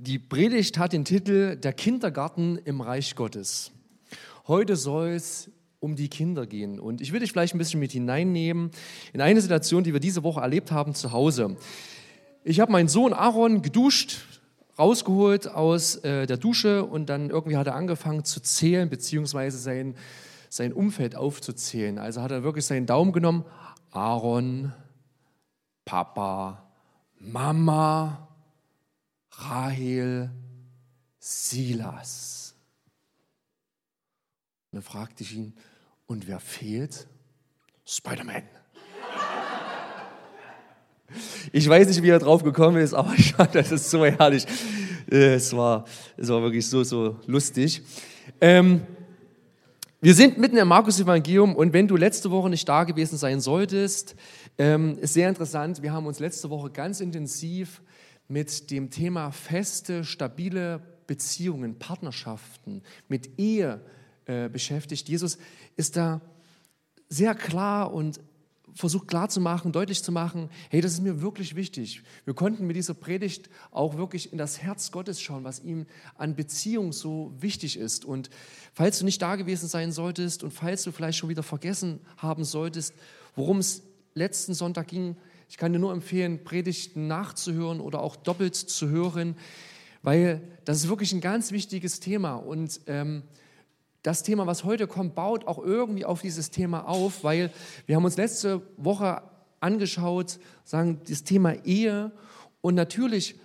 Die Predigt hat den Titel Der Kindergarten im Reich Gottes. Heute soll es um die Kinder gehen. Und ich will dich vielleicht ein bisschen mit hineinnehmen in eine Situation, die wir diese Woche erlebt haben zu Hause. Ich habe meinen Sohn Aaron geduscht, rausgeholt aus äh, der Dusche und dann irgendwie hat er angefangen zu zählen, beziehungsweise sein, sein Umfeld aufzuzählen. Also hat er wirklich seinen Daumen genommen. Aaron, Papa, Mama, Rahel, Silas. Und dann fragte ich ihn, und wer fehlt? Spider-Man. Ich weiß nicht, wie er drauf gekommen ist, aber ich fand das ist so herrlich. Es war, es war wirklich so, so lustig. Ähm, wir sind mitten im Markus-Evangelium und wenn du letzte Woche nicht da gewesen sein solltest, ähm, ist sehr interessant. Wir haben uns letzte Woche ganz intensiv mit dem Thema feste, stabile Beziehungen, Partnerschaften, mit Ehe äh, beschäftigt. Jesus ist da sehr klar und versucht klarzumachen, deutlich zu machen, hey, das ist mir wirklich wichtig. Wir konnten mit dieser Predigt auch wirklich in das Herz Gottes schauen, was ihm an Beziehung so wichtig ist. Und falls du nicht da gewesen sein solltest und falls du vielleicht schon wieder vergessen haben solltest, worum es letzten Sonntag ging, ich kann dir nur empfehlen, Predigten nachzuhören oder auch doppelt zu hören, weil das ist wirklich ein ganz wichtiges Thema. Und ähm, das Thema, was heute kommt, baut auch irgendwie auf dieses Thema auf, weil wir haben uns letzte Woche angeschaut, sagen, das Thema Ehe. Und natürlich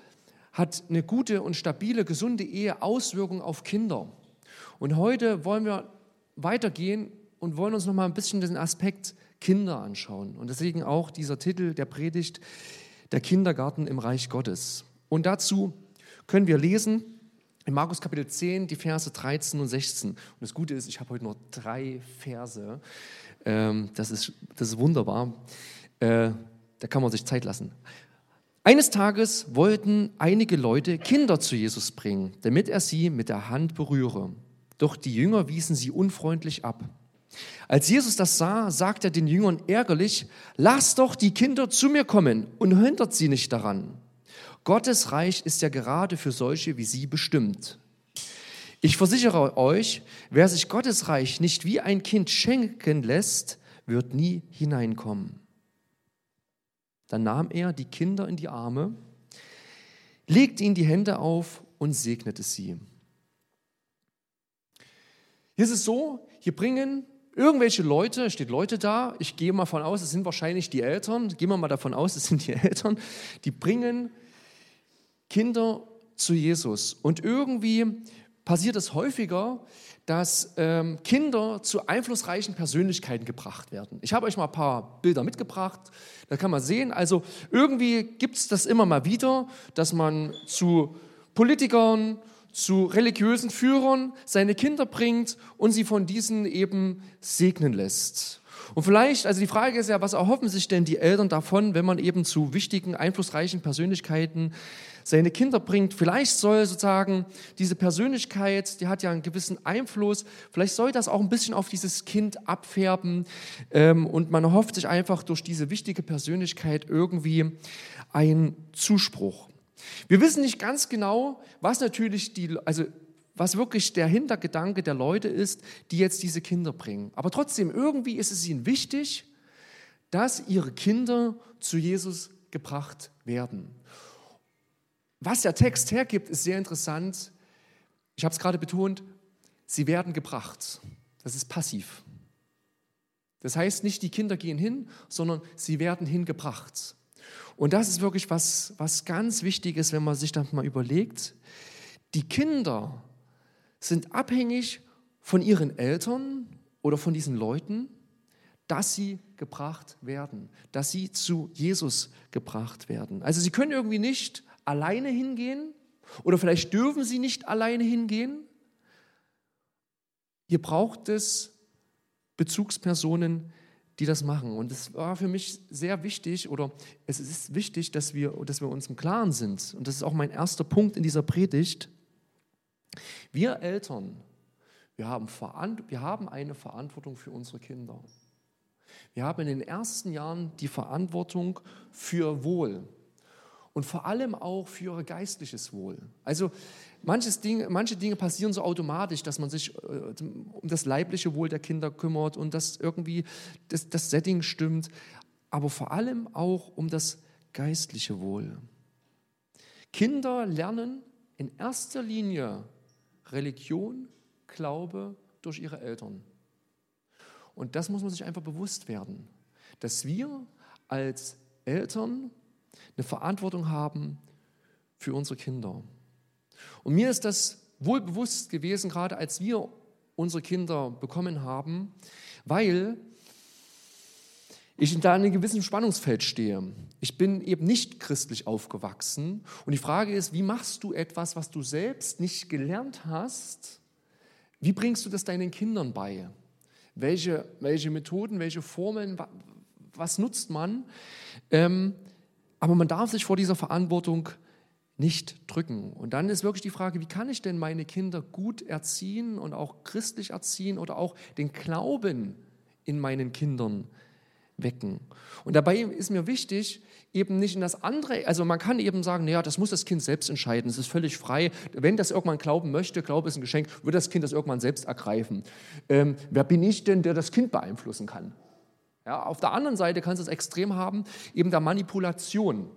hat eine gute und stabile, gesunde Ehe Auswirkungen auf Kinder. Und heute wollen wir weitergehen und wollen uns noch mal ein bisschen den Aspekt Kinder anschauen. Und deswegen auch dieser Titel der Predigt, der Kindergarten im Reich Gottes. Und dazu können wir lesen in Markus Kapitel 10 die Verse 13 und 16. Und das Gute ist, ich habe heute nur drei Verse. Ähm, das, ist, das ist wunderbar. Äh, da kann man sich Zeit lassen. Eines Tages wollten einige Leute Kinder zu Jesus bringen, damit er sie mit der Hand berühre. Doch die Jünger wiesen sie unfreundlich ab. Als Jesus das sah, sagte er den Jüngern ärgerlich, lasst doch die Kinder zu mir kommen und hindert sie nicht daran. Gottes Reich ist ja gerade für solche wie sie bestimmt. Ich versichere euch, wer sich Gottes Reich nicht wie ein Kind schenken lässt, wird nie hineinkommen. Dann nahm er die Kinder in die Arme, legte ihnen die Hände auf und segnete sie. Hier ist es so, hier bringen Irgendwelche Leute, steht Leute da, ich gehe mal davon aus, es sind wahrscheinlich die Eltern, gehen wir mal davon aus, es sind die Eltern, die bringen Kinder zu Jesus. Und irgendwie passiert es häufiger, dass ähm, Kinder zu einflussreichen Persönlichkeiten gebracht werden. Ich habe euch mal ein paar Bilder mitgebracht, da kann man sehen, also irgendwie gibt es das immer mal wieder, dass man zu Politikern, zu religiösen Führern seine Kinder bringt und sie von diesen eben segnen lässt. Und vielleicht, also die Frage ist ja, was erhoffen sich denn die Eltern davon, wenn man eben zu wichtigen, einflussreichen Persönlichkeiten seine Kinder bringt? Vielleicht soll sozusagen diese Persönlichkeit, die hat ja einen gewissen Einfluss, vielleicht soll das auch ein bisschen auf dieses Kind abfärben ähm, und man erhofft sich einfach durch diese wichtige Persönlichkeit irgendwie einen Zuspruch. Wir wissen nicht ganz genau, was natürlich die, also was wirklich der Hintergedanke der Leute ist, die jetzt diese Kinder bringen. Aber trotzdem, irgendwie ist es ihnen wichtig, dass ihre Kinder zu Jesus gebracht werden. Was der Text hergibt, ist sehr interessant. Ich habe es gerade betont, sie werden gebracht. Das ist passiv. Das heißt nicht, die Kinder gehen hin, sondern sie werden hingebracht. Und das ist wirklich was, was ganz wichtig ist, wenn man sich das mal überlegt. Die Kinder sind abhängig von ihren Eltern oder von diesen Leuten, dass sie gebracht werden, dass sie zu Jesus gebracht werden. Also sie können irgendwie nicht alleine hingehen oder vielleicht dürfen sie nicht alleine hingehen. Hier braucht es Bezugspersonen, die das machen. Und es war für mich sehr wichtig, oder es ist wichtig, dass wir, dass wir uns im Klaren sind. Und das ist auch mein erster Punkt in dieser Predigt. Wir Eltern, wir haben, wir haben eine Verantwortung für unsere Kinder. Wir haben in den ersten Jahren die Verantwortung für Wohl. und vor allem auch für ihr geistliches Wohl. Also manches Ding, manche Dinge passieren so automatisch, dass man sich äh, um das leibliche Wohl der Kinder kümmert und dass irgendwie das, das Setting stimmt, aber vor allem auch um das geistliche Wohl. Kinder lernen in erster Linie Religion, Glaube durch ihre Eltern. Und das muss man sich einfach bewusst werden, dass wir als Eltern eine Verantwortung haben für unsere Kinder. Und mir ist das wohl bewusst gewesen, gerade als wir unsere Kinder bekommen haben, weil ich da in einem gewissen Spannungsfeld stehe. Ich bin eben nicht christlich aufgewachsen und die Frage ist, wie machst du etwas, was du selbst nicht gelernt hast? Wie bringst du das deinen Kindern bei? Welche, welche Methoden, welche Formeln, was nutzt man? Ähm, aber man darf sich vor dieser Verantwortung nicht drücken. Und dann ist wirklich die Frage, wie kann ich denn meine Kinder gut erziehen und auch christlich erziehen oder auch den Glauben in meinen Kindern wecken. Und dabei ist mir wichtig, eben nicht in das andere, also man kann eben sagen, naja, das muss das Kind selbst entscheiden, es ist völlig frei. Wenn das irgendwann glauben möchte, Glaube ist ein Geschenk, wird das Kind das irgendwann selbst ergreifen. Ähm, wer bin ich denn, der das Kind beeinflussen kann? Ja, auf der anderen Seite kannst du es extrem haben, eben der Manipulation,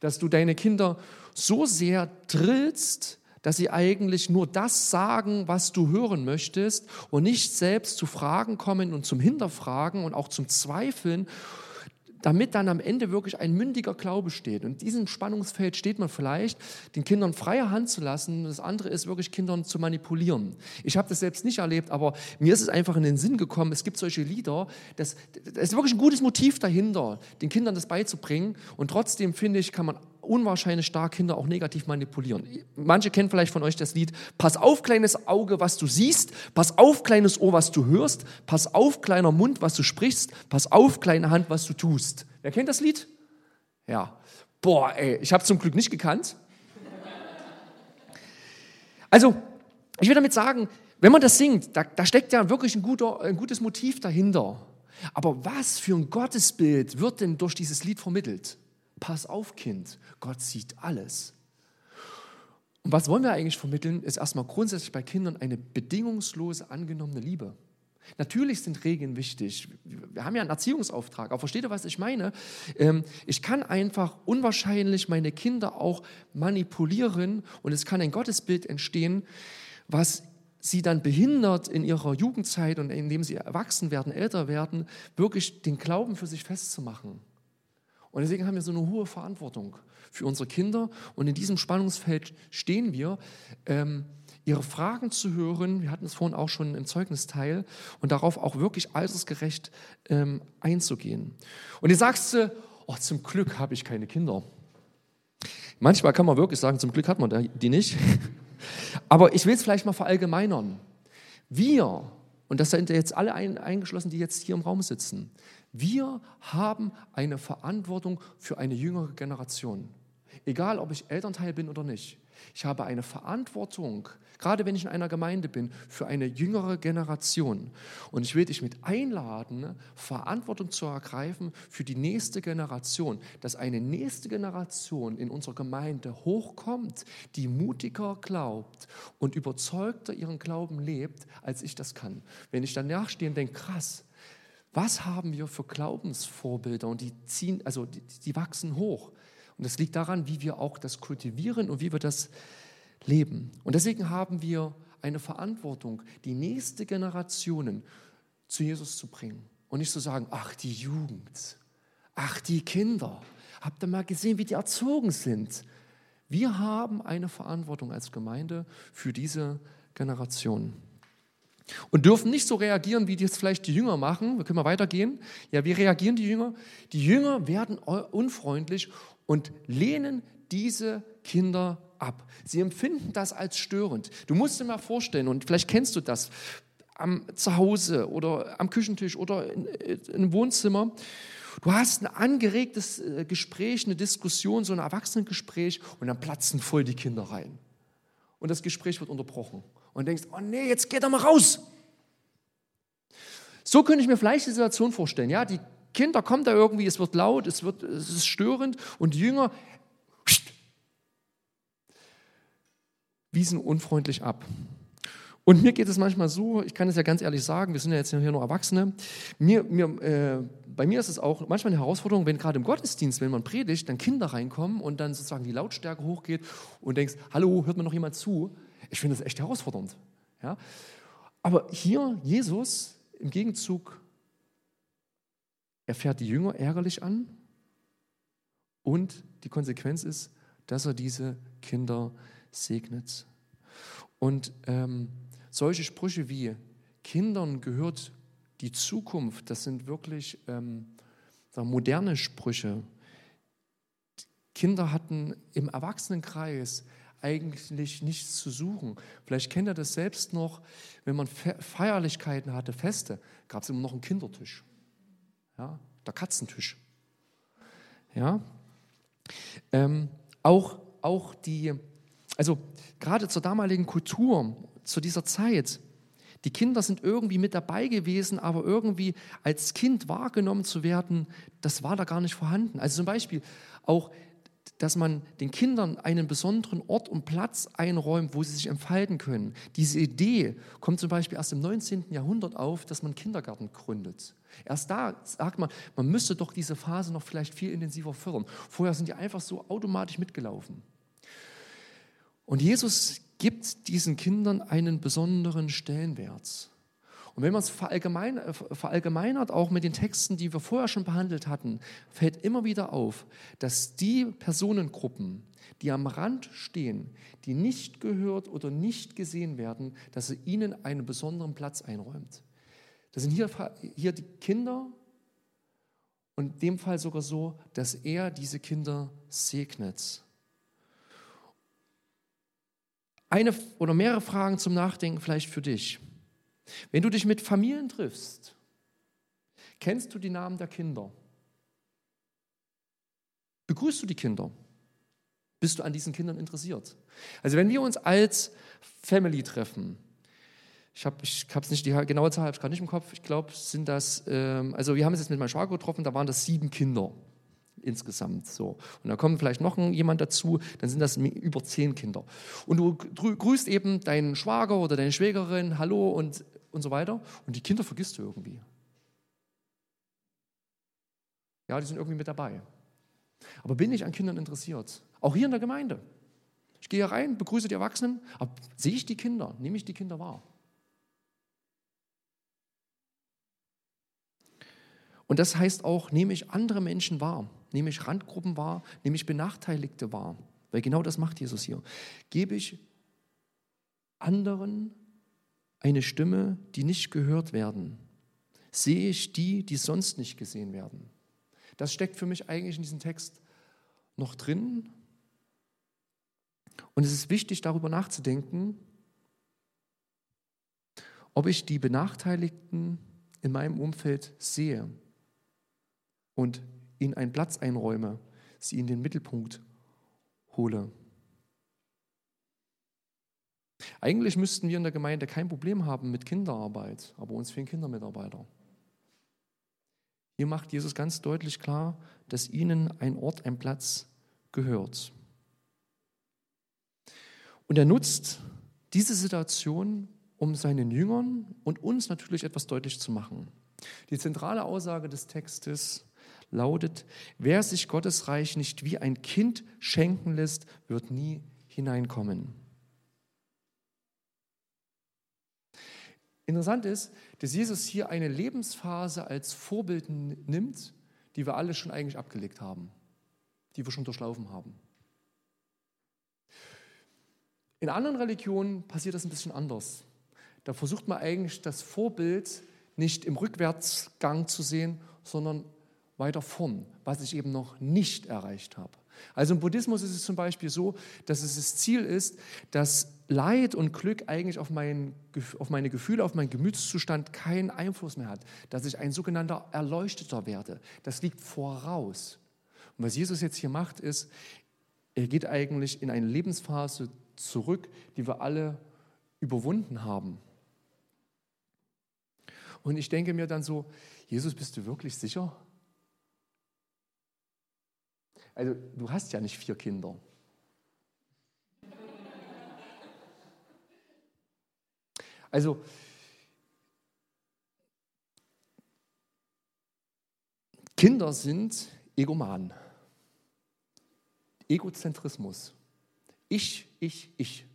dass du deine Kinder so sehr drillst, dass sie eigentlich nur das sagen, was du hören möchtest und nicht selbst zu Fragen kommen und zum Hinterfragen und auch zum Zweifeln damit dann am Ende wirklich ein mündiger Glaube steht. Und in diesem Spannungsfeld steht man vielleicht, den Kindern freie Hand zu lassen. Das andere ist wirklich, Kindern zu manipulieren. Ich habe das selbst nicht erlebt, aber mir ist es einfach in den Sinn gekommen, es gibt solche Lieder, das, das ist wirklich ein gutes Motiv dahinter, den Kindern das beizubringen. Und trotzdem, finde ich, kann man unwahrscheinlich stark Kinder auch negativ manipulieren. Manche kennen vielleicht von euch das Lied, pass auf kleines Auge, was du siehst, pass auf kleines Ohr, was du hörst, pass auf kleiner Mund, was du sprichst, pass auf kleine Hand, was du tust. Wer kennt das Lied? Ja. Boah, ey, ich habe zum Glück nicht gekannt. Also, ich will damit sagen, wenn man das singt, da, da steckt ja wirklich ein, guter, ein gutes Motiv dahinter. Aber was für ein Gottesbild wird denn durch dieses Lied vermittelt? Pass auf, Kind, Gott sieht alles. Und was wollen wir eigentlich vermitteln, ist erstmal grundsätzlich bei Kindern eine bedingungslose angenommene Liebe. Natürlich sind Regeln wichtig. Wir haben ja einen Erziehungsauftrag. Aber versteht ihr, was ich meine? Ähm, ich kann einfach unwahrscheinlich meine Kinder auch manipulieren und es kann ein Gottesbild entstehen, was sie dann behindert in ihrer Jugendzeit und indem sie erwachsen werden, älter werden, wirklich den Glauben für sich festzumachen. Und deswegen haben wir so eine hohe Verantwortung für unsere Kinder. Und in diesem Spannungsfeld stehen wir, ähm, ihre Fragen zu hören. Wir hatten es vorhin auch schon im Zeugnisteil und darauf auch wirklich altersgerecht ähm, einzugehen. Und jetzt sagst du, oh, zum Glück habe ich keine Kinder. Manchmal kann man wirklich sagen, zum Glück hat man die nicht. Aber ich will es vielleicht mal verallgemeinern. Wir, und das sind jetzt alle eingeschlossen, die jetzt hier im Raum sitzen, wir haben eine Verantwortung für eine jüngere Generation. Egal, ob ich Elternteil bin oder nicht. Ich habe eine Verantwortung, gerade wenn ich in einer Gemeinde bin, für eine jüngere Generation. Und ich will dich mit einladen, Verantwortung zu ergreifen für die nächste Generation, dass eine nächste Generation in unserer Gemeinde hochkommt, die mutiger glaubt und überzeugter ihren Glauben lebt, als ich das kann. Wenn ich danach stehe und denke, krass, was haben wir für Glaubensvorbilder und die ziehen, also die, die wachsen hoch. Und das liegt daran, wie wir auch das kultivieren und wie wir das leben. Und deswegen haben wir eine Verantwortung, die nächste Generationen zu Jesus zu bringen. Und nicht zu sagen, ach die Jugend, ach die Kinder, habt ihr mal gesehen, wie die erzogen sind? Wir haben eine Verantwortung als Gemeinde für diese Generation. Und dürfen nicht so reagieren, wie das vielleicht die Jünger machen. Wir können mal weitergehen. Ja, wie reagieren die Jünger? Die Jünger werden unfreundlich und lehnen diese Kinder ab. Sie empfinden das als störend. Du musst dir mal vorstellen, und vielleicht kennst du das, am Zuhause oder am Küchentisch oder in einem Wohnzimmer. Du hast ein angeregtes äh, Gespräch, eine Diskussion, so ein Erwachsenengespräch und dann platzen voll die Kinder rein. Und das Gespräch wird unterbrochen und denkst, oh nee, jetzt geht er mal raus. So könnte ich mir vielleicht die Situation vorstellen. Ja, die Kinder kommen da irgendwie, es wird laut, es, wird, es ist störend und die Jünger wiesen unfreundlich ab. Und mir geht es manchmal so, ich kann es ja ganz ehrlich sagen, wir sind ja jetzt hier nur Erwachsene, mir, mir, äh, bei mir ist es auch manchmal eine Herausforderung, wenn gerade im Gottesdienst, wenn man predigt, dann Kinder reinkommen und dann sozusagen die Lautstärke hochgeht und denkst, hallo, hört mir noch jemand zu? Ich finde das echt herausfordernd. Ja? Aber hier, Jesus, im Gegenzug, er fährt die Jünger ärgerlich an und die Konsequenz ist, dass er diese Kinder segnet. Und ähm, solche Sprüche wie Kindern gehört die Zukunft, das sind wirklich ähm, moderne Sprüche. Kinder hatten im Erwachsenenkreis eigentlich nichts zu suchen. Vielleicht kennt ihr das selbst noch, wenn man Feierlichkeiten hatte, Feste, gab es immer noch einen Kindertisch. Ja, der Katzentisch. Ja, ähm, auch, auch die, also gerade zur damaligen Kultur, zu dieser Zeit, die Kinder sind irgendwie mit dabei gewesen, aber irgendwie als Kind wahrgenommen zu werden, das war da gar nicht vorhanden. Also zum Beispiel auch, dass man den Kindern einen besonderen Ort und Platz einräumt, wo sie sich entfalten können. Diese Idee kommt zum Beispiel erst im 19. Jahrhundert auf, dass man Kindergärten gründet. Erst da sagt man, man müsste doch diese Phase noch vielleicht viel intensiver fördern. Vorher sind die einfach so automatisch mitgelaufen. Und Jesus gibt diesen Kindern einen besonderen Stellenwert. Und wenn man es äh, verallgemeinert, auch mit den Texten, die wir vorher schon behandelt hatten, fällt immer wieder auf, dass die Personengruppen, die am Rand stehen, die nicht gehört oder nicht gesehen werden, dass er ihnen einen besonderen Platz einräumt. Das sind hier, hier die Kinder und in dem Fall sogar so, dass er diese Kinder segnet. Eine oder mehrere Fragen zum Nachdenken vielleicht für dich. Wenn du dich mit Familien triffst, kennst du die Namen der Kinder? Begrüßt du die Kinder? Bist du an diesen Kindern interessiert? Also wenn wir uns als Family treffen, ich habe es ich nicht, die genaue Zahl habe ich gerade nicht im Kopf, ich glaube, sind das, ähm, also wir haben es jetzt mit meinem Schwager getroffen, da waren das sieben Kinder insgesamt so. Und da kommt vielleicht noch jemand dazu, dann sind das über zehn Kinder. Und du grüßt eben deinen Schwager oder deine Schwägerin, hallo und, und so weiter. Und die Kinder vergisst du irgendwie. Ja, die sind irgendwie mit dabei. Aber bin ich an Kindern interessiert? Auch hier in der Gemeinde. Ich gehe rein, begrüße die Erwachsenen, aber sehe ich die Kinder? Nehme ich die Kinder wahr? Und das heißt auch, nehme ich andere Menschen wahr, nehme ich Randgruppen wahr, nehme ich Benachteiligte wahr. Weil genau das macht Jesus hier. Gebe ich anderen eine Stimme, die nicht gehört werden? Sehe ich die, die sonst nicht gesehen werden? Das steckt für mich eigentlich in diesem Text noch drin. Und es ist wichtig, darüber nachzudenken, ob ich die Benachteiligten in meinem Umfeld sehe und ihnen einen Platz einräume, sie in den Mittelpunkt hole. Eigentlich müssten wir in der Gemeinde kein Problem haben mit Kinderarbeit, aber uns fehlen Kindermitarbeiter. Hier macht Jesus ganz deutlich klar, dass ihnen ein Ort, ein Platz gehört. Und er nutzt diese Situation, um seinen Jüngern und uns natürlich etwas deutlich zu machen. Die zentrale Aussage des Textes lautet, wer sich Gottes Reich nicht wie ein Kind schenken lässt, wird nie hineinkommen. Interessant ist, dass Jesus hier eine Lebensphase als Vorbild nimmt, die wir alle schon eigentlich abgelegt haben, die wir schon durchlaufen haben. In anderen Religionen passiert das ein bisschen anders. Da versucht man eigentlich das Vorbild nicht im Rückwärtsgang zu sehen, sondern weiter vorn, was ich eben noch nicht erreicht habe. Also im Buddhismus ist es zum Beispiel so, dass es das Ziel ist, dass Leid und Glück eigentlich auf, mein, auf meine Gefühle, auf meinen Gemütszustand keinen Einfluss mehr hat, dass ich ein sogenannter Erleuchteter werde. Das liegt voraus. Und was Jesus jetzt hier macht, ist, er geht eigentlich in eine Lebensphase zurück, die wir alle überwunden haben. Und ich denke mir dann so, Jesus, bist du wirklich sicher? Also du hast ja nicht vier Kinder. Also, Kinder sind Egoman. Egozentrismus. Ich, ich, ich.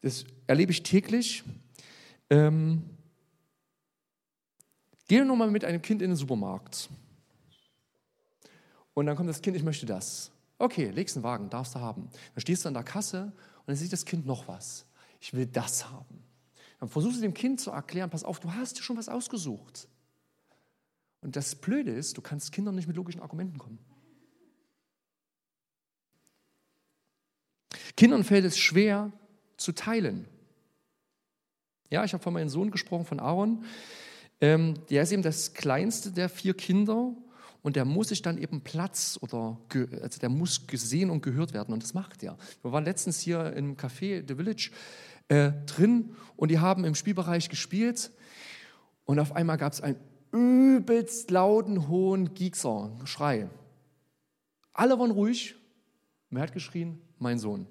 Das erlebe ich täglich. Ähm, gehe nochmal mit einem Kind in den Supermarkt. Und dann kommt das Kind, ich möchte das. Okay, legst einen Wagen, darfst du haben. Dann stehst du an der Kasse und dann sieht das Kind noch was. Ich will das haben. Dann versuchst du dem Kind zu erklären, pass auf, du hast dir schon was ausgesucht. Und das Blöde ist, du kannst Kindern nicht mit logischen Argumenten kommen. Kindern fällt es schwer zu teilen. Ja, ich habe von meinem Sohn gesprochen, von Aaron. Ähm, der ist eben das kleinste der vier Kinder und der muss sich dann eben Platz oder also der muss gesehen und gehört werden und das macht er. Wir waren letztens hier im Café The Village äh, drin und die haben im Spielbereich gespielt und auf einmal gab es einen übelst lauten, hohen Giekser, Schrei. Alle waren ruhig. Wer hat geschrien? Mein Sohn.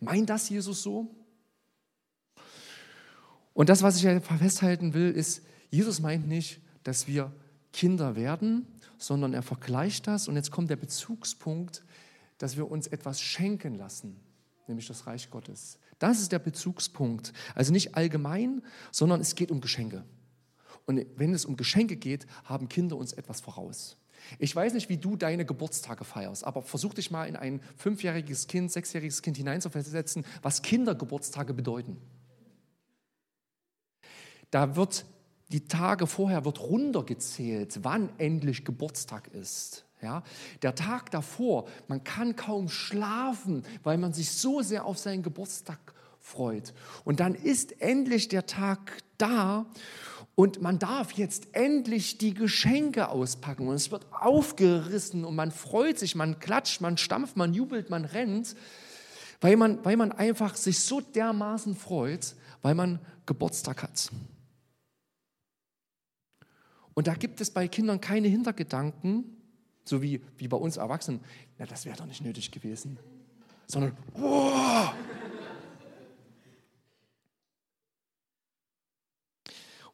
Meint das Jesus so? Und das, was ich festhalten will, ist, Jesus meint nicht, dass wir Kinder werden, sondern er vergleicht das und jetzt kommt der Bezugspunkt, dass wir uns etwas schenken lassen, nämlich das Reich Gottes. Das ist der Bezugspunkt. Also nicht allgemein, sondern es geht um Geschenke. Und wenn es um Geschenke geht, haben Kinder uns etwas voraus. Ich weiß nicht, wie du deine Geburtstage feierst, aber versuch dich mal in ein fünfjähriges Kind, sechsjähriges Kind hineinzuversetzen, was Kindergeburtstage bedeuten. Da wird die Tage vorher wird runtergezählt, wann endlich Geburtstag ist. Ja, der Tag davor, man kann kaum schlafen, weil man sich so sehr auf seinen Geburtstag freut. Und dann ist endlich der Tag da und man darf jetzt endlich die Geschenke auspacken und es wird aufgerissen und man freut sich, man klatscht, man stampft, man jubelt, man rennt, weil man, weil man einfach sich so dermaßen freut, weil man Geburtstag hat. Und da gibt es bei Kindern keine Hintergedanken, so wie, wie bei uns Erwachsenen, na, das wäre doch nicht nötig gewesen, sondern, oh!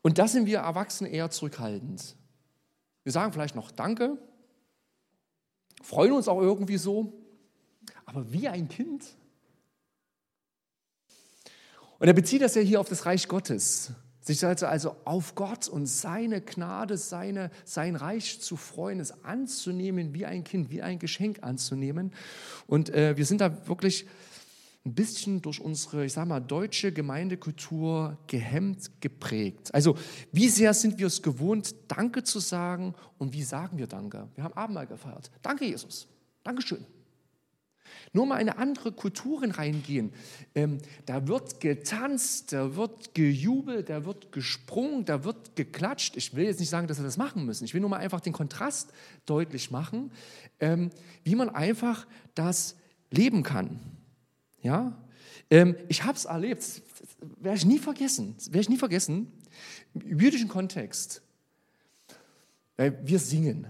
Und da sind wir Erwachsene eher zurückhaltend. Wir sagen vielleicht noch Danke, freuen uns auch irgendwie so, aber wie ein Kind. Und er bezieht das ja hier auf das Reich Gottes. Sich also, also auf Gott und seine Gnade, seine, sein Reich zu freuen, es anzunehmen wie ein Kind, wie ein Geschenk anzunehmen. Und äh, wir sind da wirklich ein bisschen durch unsere, ich sage mal, deutsche Gemeindekultur gehemmt geprägt. Also wie sehr sind wir es gewohnt, Danke zu sagen und wie sagen wir Danke? Wir haben Abendmahl gefeiert. Danke, Jesus. Dankeschön. Nur mal in andere Kulturen reingehen. Ähm, da wird getanzt, da wird gejubelt, da wird gesprungen, da wird geklatscht. Ich will jetzt nicht sagen, dass wir das machen müssen. Ich will nur mal einfach den Kontrast deutlich machen, ähm, wie man einfach das leben kann. Ja? Ähm, ich habe es erlebt, werde ich nie vergessen, werde ich nie vergessen, im jüdischen Kontext. Wir singen.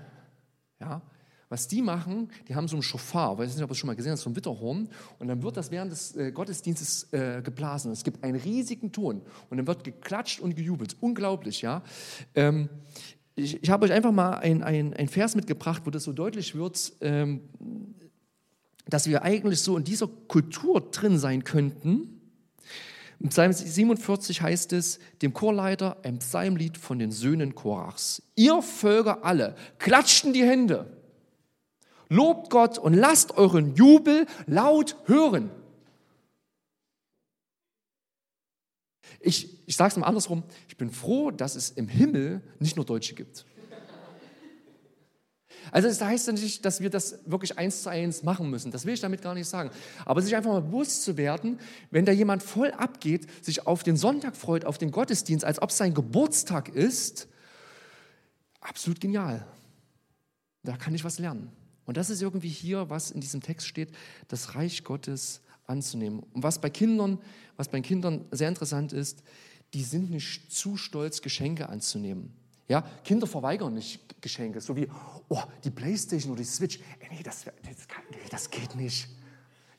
Ja? Was die machen, die haben so einen Schofar, weiß nicht, ob du es schon mal gesehen hast, so ein Witterhorn, und dann wird das während des äh, Gottesdienstes äh, geblasen. Es gibt einen riesigen Ton und dann wird geklatscht und gejubelt. Unglaublich, ja. Ähm, ich, ich habe euch einfach mal ein, ein, ein Vers mitgebracht, wo das so deutlich wird, ähm, dass wir eigentlich so in dieser Kultur drin sein könnten. Im Psalm 47 heißt es dem Chorleiter ein Psalmlied von den Söhnen Korachs. Ihr Völker alle, klatschten die Hände Lobt Gott und lasst euren Jubel laut hören. Ich, ich sage es mal andersrum, ich bin froh, dass es im Himmel nicht nur Deutsche gibt. Also das heißt ja nicht, dass wir das wirklich eins zu eins machen müssen. Das will ich damit gar nicht sagen. Aber sich einfach mal bewusst zu werden, wenn da jemand voll abgeht, sich auf den Sonntag freut, auf den Gottesdienst, als ob es sein Geburtstag ist, absolut genial. Da kann ich was lernen. Und das ist irgendwie hier, was in diesem Text steht, das Reich Gottes anzunehmen. Und was bei Kindern, was bei Kindern sehr interessant ist, die sind nicht zu stolz, Geschenke anzunehmen. Ja, Kinder verweigern nicht Geschenke, so wie, oh, die Playstation oder die Switch. Ey, nee, das, das, kann, nee, das geht nicht.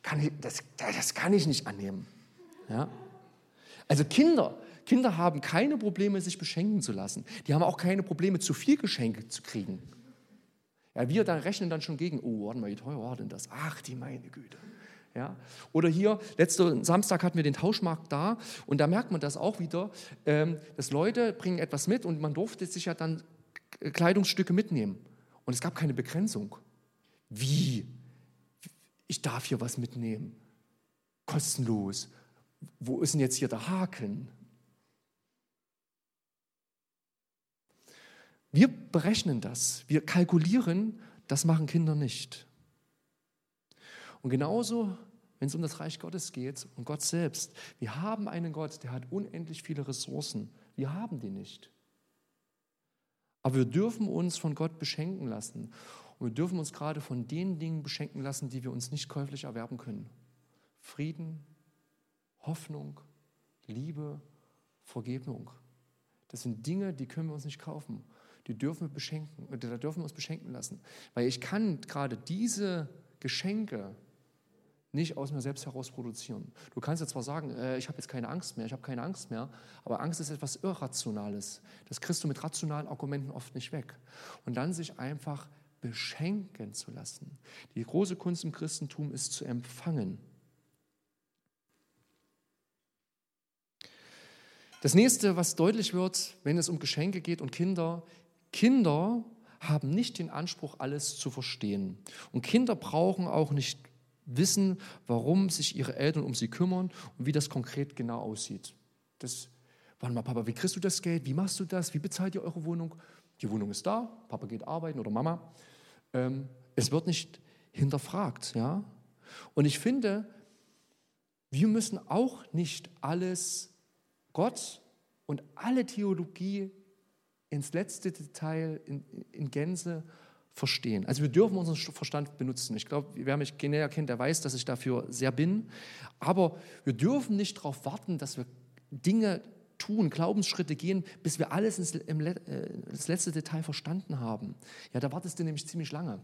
Kann ich, das, das kann ich nicht annehmen. Ja? Also Kinder, Kinder haben keine Probleme, sich beschenken zu lassen. Die haben auch keine Probleme, zu viel Geschenke zu kriegen. Ja, wir dann rechnen dann schon gegen, oh, warte mal, wie teuer war denn das? Ach, die meine Güte. Ja? Oder hier, letzten Samstag hatten wir den Tauschmarkt da und da merkt man das auch wieder, ähm, dass Leute bringen etwas mit und man durfte sich ja dann Kleidungsstücke mitnehmen. Und es gab keine Begrenzung. Wie? Ich darf hier was mitnehmen. Kostenlos. Wo ist denn jetzt hier der Haken? Wir berechnen das, wir kalkulieren, das machen Kinder nicht. Und genauso, wenn es um das Reich Gottes geht und Gott selbst, wir haben einen Gott, der hat unendlich viele Ressourcen. Wir haben die nicht. Aber wir dürfen uns von Gott beschenken lassen. Und wir dürfen uns gerade von den Dingen beschenken lassen, die wir uns nicht käuflich erwerben können. Frieden, Hoffnung, Liebe, Vergebung. Das sind Dinge, die können wir uns nicht kaufen die dürfen wir beschenken, da dürfen wir uns beschenken lassen. Weil ich kann gerade diese Geschenke nicht aus mir selbst heraus produzieren. Du kannst jetzt zwar sagen, äh, ich habe jetzt keine Angst mehr, ich habe keine Angst mehr, aber Angst ist etwas Irrationales. Das kriegst du mit rationalen Argumenten oft nicht weg. Und dann sich einfach beschenken zu lassen. Die große Kunst im Christentum ist zu empfangen. Das nächste, was deutlich wird, wenn es um Geschenke geht und Kinder, Kinder haben nicht den Anspruch, alles zu verstehen. Und Kinder brauchen auch nicht wissen, warum sich ihre Eltern um sie kümmern und wie das konkret genau aussieht. Das, warte mal, Papa, wie kriegst du das Geld? Wie machst du das? Wie bezahlt ihr eure Wohnung? Die Wohnung ist da, Papa geht arbeiten oder Mama. Ähm, es wird nicht hinterfragt. Ja? Und ich finde, wir müssen auch nicht alles Gott und alle Theologie ins letzte Detail, in, in Gänze verstehen. Also wir dürfen unseren Verstand benutzen. Ich glaube, wer mich näher kennt, der weiß, dass ich dafür sehr bin. Aber wir dürfen nicht darauf warten, dass wir Dinge tun, Glaubensschritte gehen, bis wir alles ins, im, äh, das letzte Detail verstanden haben. Ja, da wartest du nämlich ziemlich lange.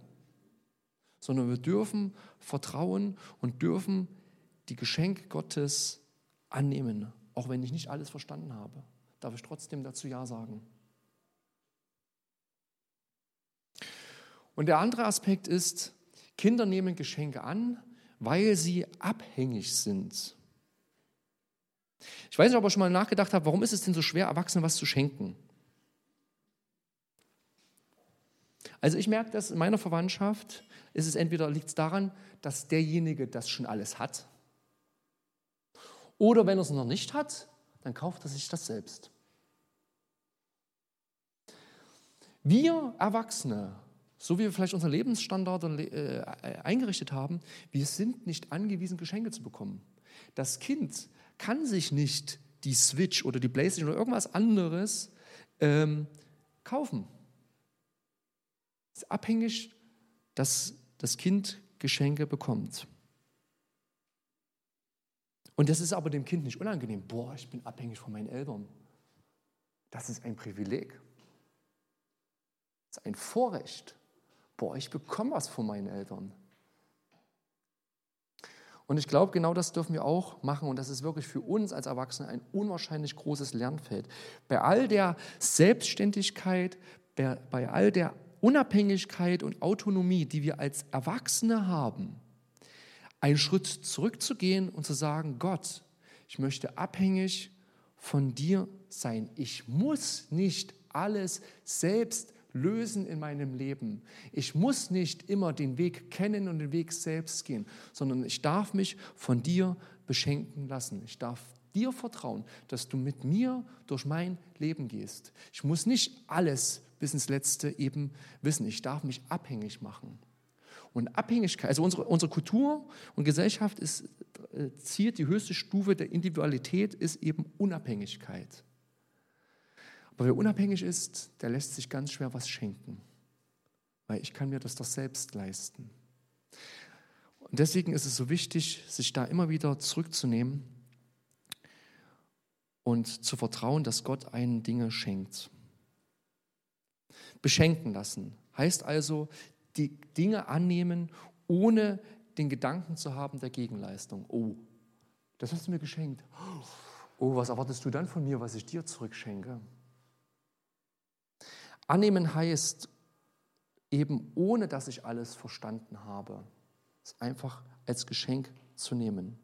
Sondern wir dürfen vertrauen und dürfen die Geschenke Gottes annehmen, auch wenn ich nicht alles verstanden habe. Darf ich trotzdem dazu Ja sagen. Und der andere Aspekt ist, Kinder nehmen Geschenke an, weil sie abhängig sind. Ich weiß nicht, ob ihr schon mal nachgedacht habt, warum ist es denn so schwer, Erwachsenen was zu schenken? Also ich merke dass in meiner Verwandtschaft, ist es entweder liegt es daran, dass derjenige das schon alles hat, oder wenn er es noch nicht hat, dann kauft er sich das selbst. Wir Erwachsene so wie wir vielleicht unseren Lebensstandard äh, eingerichtet haben, wir sind nicht angewiesen, Geschenke zu bekommen. Das Kind kann sich nicht die Switch oder die Playstation oder irgendwas anderes ähm, kaufen. Es ist abhängig, dass das Kind Geschenke bekommt. Und das ist aber dem Kind nicht unangenehm. Boah, ich bin abhängig von meinen Eltern. Das ist ein Privileg. Das ist ein Vorrecht boah, ich bekomme was von meinen Eltern. Und ich glaube, genau das dürfen wir auch machen. Und das ist wirklich für uns als Erwachsene ein unwahrscheinlich großes Lernfeld. Bei all der Selbstständigkeit, bei, bei all der Unabhängigkeit und Autonomie, die wir als Erwachsene haben, einen Schritt zurückzugehen und zu sagen, Gott, ich möchte abhängig von dir sein. Ich muss nicht alles selbst lösen in meinem Leben. Ich muss nicht immer den Weg kennen und den Weg selbst gehen, sondern ich darf mich von dir beschenken lassen. Ich darf dir vertrauen, dass du mit mir durch mein Leben gehst. Ich muss nicht alles bis ins Letzte eben wissen. Ich darf mich abhängig machen. Und Abhängigkeit, also unsere, unsere Kultur und Gesellschaft ist, äh, zielt die höchste Stufe der Individualität, ist eben Unabhängigkeit. Aber wer unabhängig ist, der lässt sich ganz schwer was schenken, weil ich kann mir das doch selbst leisten. Und deswegen ist es so wichtig, sich da immer wieder zurückzunehmen und zu vertrauen, dass Gott einen Dinge schenkt. Beschenken lassen heißt also, die Dinge annehmen, ohne den Gedanken zu haben der Gegenleistung. Oh, das hast du mir geschenkt. oh, was erwartest du dann von mir, was ich dir zurückschenke? Annehmen heißt eben, ohne dass ich alles verstanden habe, es einfach als Geschenk zu nehmen.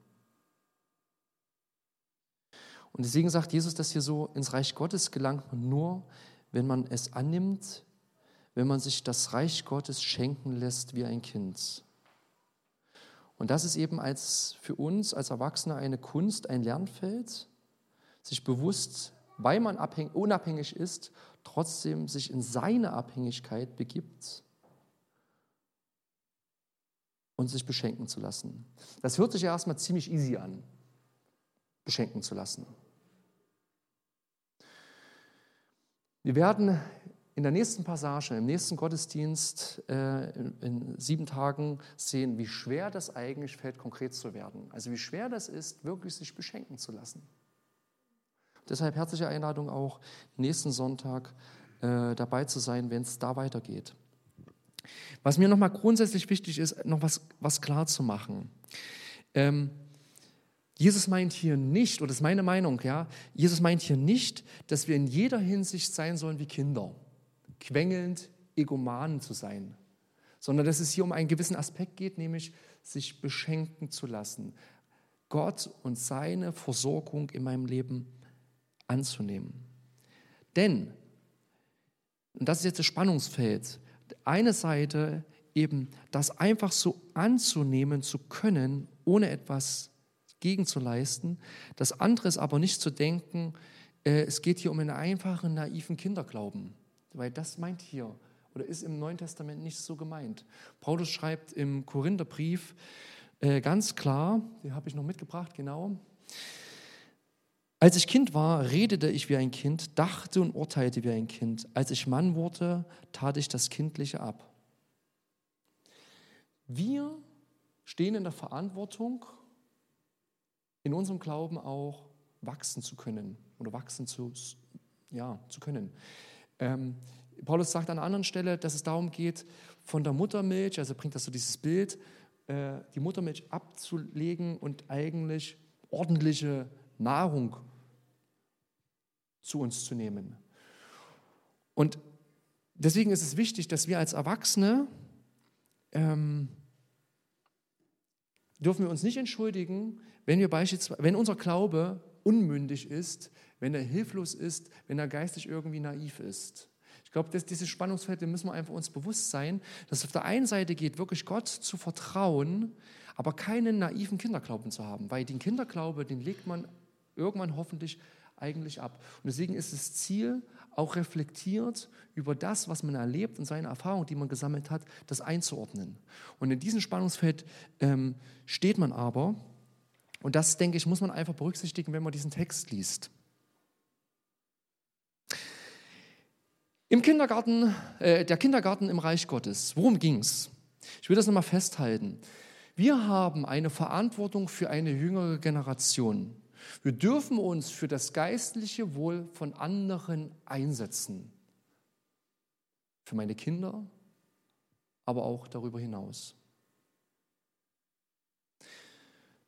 Und deswegen sagt Jesus das hier so, ins Reich Gottes gelangt man nur, wenn man es annimmt, wenn man sich das Reich Gottes schenken lässt wie ein Kind. Und das ist eben als, für uns als Erwachsene eine Kunst, ein Lernfeld, sich bewusst, weil man abhängig, unabhängig ist, trotzdem sich in seine Abhängigkeit begibt und sich beschenken zu lassen. Das hört sich ja erstmal ziemlich easy an, beschenken zu lassen. Wir werden in der nächsten Passage, im nächsten Gottesdienst äh, in, in, sieben Tagen sehen, wie schwer das eigentlich fällt, konkret zu werden. Also wie schwer das ist, wirklich sich beschenken zu lassen. Deshalb herzliche Einladung auch, nächsten Sonntag äh, dabei zu sein, wenn es da weitergeht. Was mir nochmal grundsätzlich wichtig ist, noch was, was klar zu machen. Ähm, Jesus meint hier nicht, oder das ist meine Meinung, ja, Jesus meint hier nicht, dass wir in jeder Hinsicht sein sollen wie Kinder, quengelnd, egomanen zu sein, sondern dass es hier um einen gewissen Aspekt geht, nämlich sich beschenken zu lassen, Gott und seine Versorgung in meinem Leben anzunehmen. Denn, und das ist jetzt das Spannungsfeld, eine Seite eben das einfach so anzunehmen zu können, ohne etwas gegenzuleisten. Das andere ist aber nicht zu denken, äh, es geht hier um einen einfachen, naiven Kinderglauben, weil das meint hier oder ist im Neuen Testament nicht so gemeint. Paulus schreibt im Korintherbrief äh, ganz klar, den habe ich noch mitgebracht, genau. Als ich Kind war, redete ich wie ein Kind, dachte und urteilte wie ein Kind. Als ich Mann wurde, tat ich das Kindliche ab. Wir stehen in der Verantwortung, in unserem Glauben auch wachsen zu können oder wachsen zu, ja, zu können. Ähm, Paulus sagt an einer anderen Stelle, dass es darum geht, von der Muttermilch, also bringt das so dieses Bild, äh, die Muttermilch abzulegen und eigentlich ordentliche Nahrung zu uns zu nehmen. Und deswegen ist es wichtig, dass wir als Erwachsene ähm, dürfen wir uns nicht entschuldigen, wenn wir beispielsweise, wenn unser Glaube unmündig ist, wenn er hilflos ist, wenn er geistig irgendwie naiv ist. Ich glaube, dass dieses Spannungsfeld, müssen wir einfach uns bewusst sein, dass es auf der einen Seite geht, wirklich Gott zu vertrauen, aber keinen naiven Kinderglauben zu haben, weil den Kinderglaube, den legt man irgendwann hoffentlich eigentlich ab. Und deswegen ist das Ziel, auch reflektiert über das, was man erlebt und seine Erfahrungen, die man gesammelt hat, das einzuordnen. Und in diesem Spannungsfeld ähm, steht man aber. Und das, denke ich, muss man einfach berücksichtigen, wenn man diesen Text liest. Im Kindergarten, äh, der Kindergarten im Reich Gottes, worum ging es? Ich will das nochmal festhalten. Wir haben eine Verantwortung für eine jüngere Generation. Wir dürfen uns für das geistliche Wohl von anderen einsetzen. Für meine Kinder, aber auch darüber hinaus.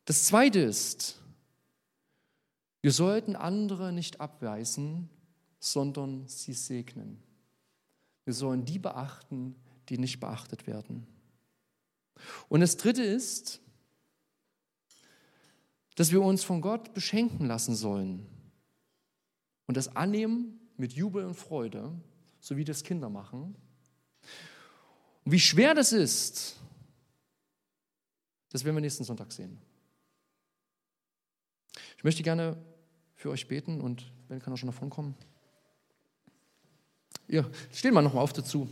Das Zweite ist, wir sollten andere nicht abweisen, sondern sie segnen. Wir sollen die beachten, die nicht beachtet werden. Und das Dritte ist, dass wir uns von Gott beschenken lassen sollen und das annehmen mit Jubel und Freude, so wie das Kinder machen. Und wie schwer das ist, das werden wir nächsten Sonntag sehen. Ich möchte gerne für euch beten und Ben kann auch schon vorne kommen. Ihr, stehen wir nochmal auf dazu.